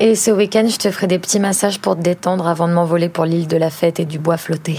Et ce week-end, je te ferai des petits massages pour te détendre avant de m'envoler pour l'île de la fête et du bois flotté.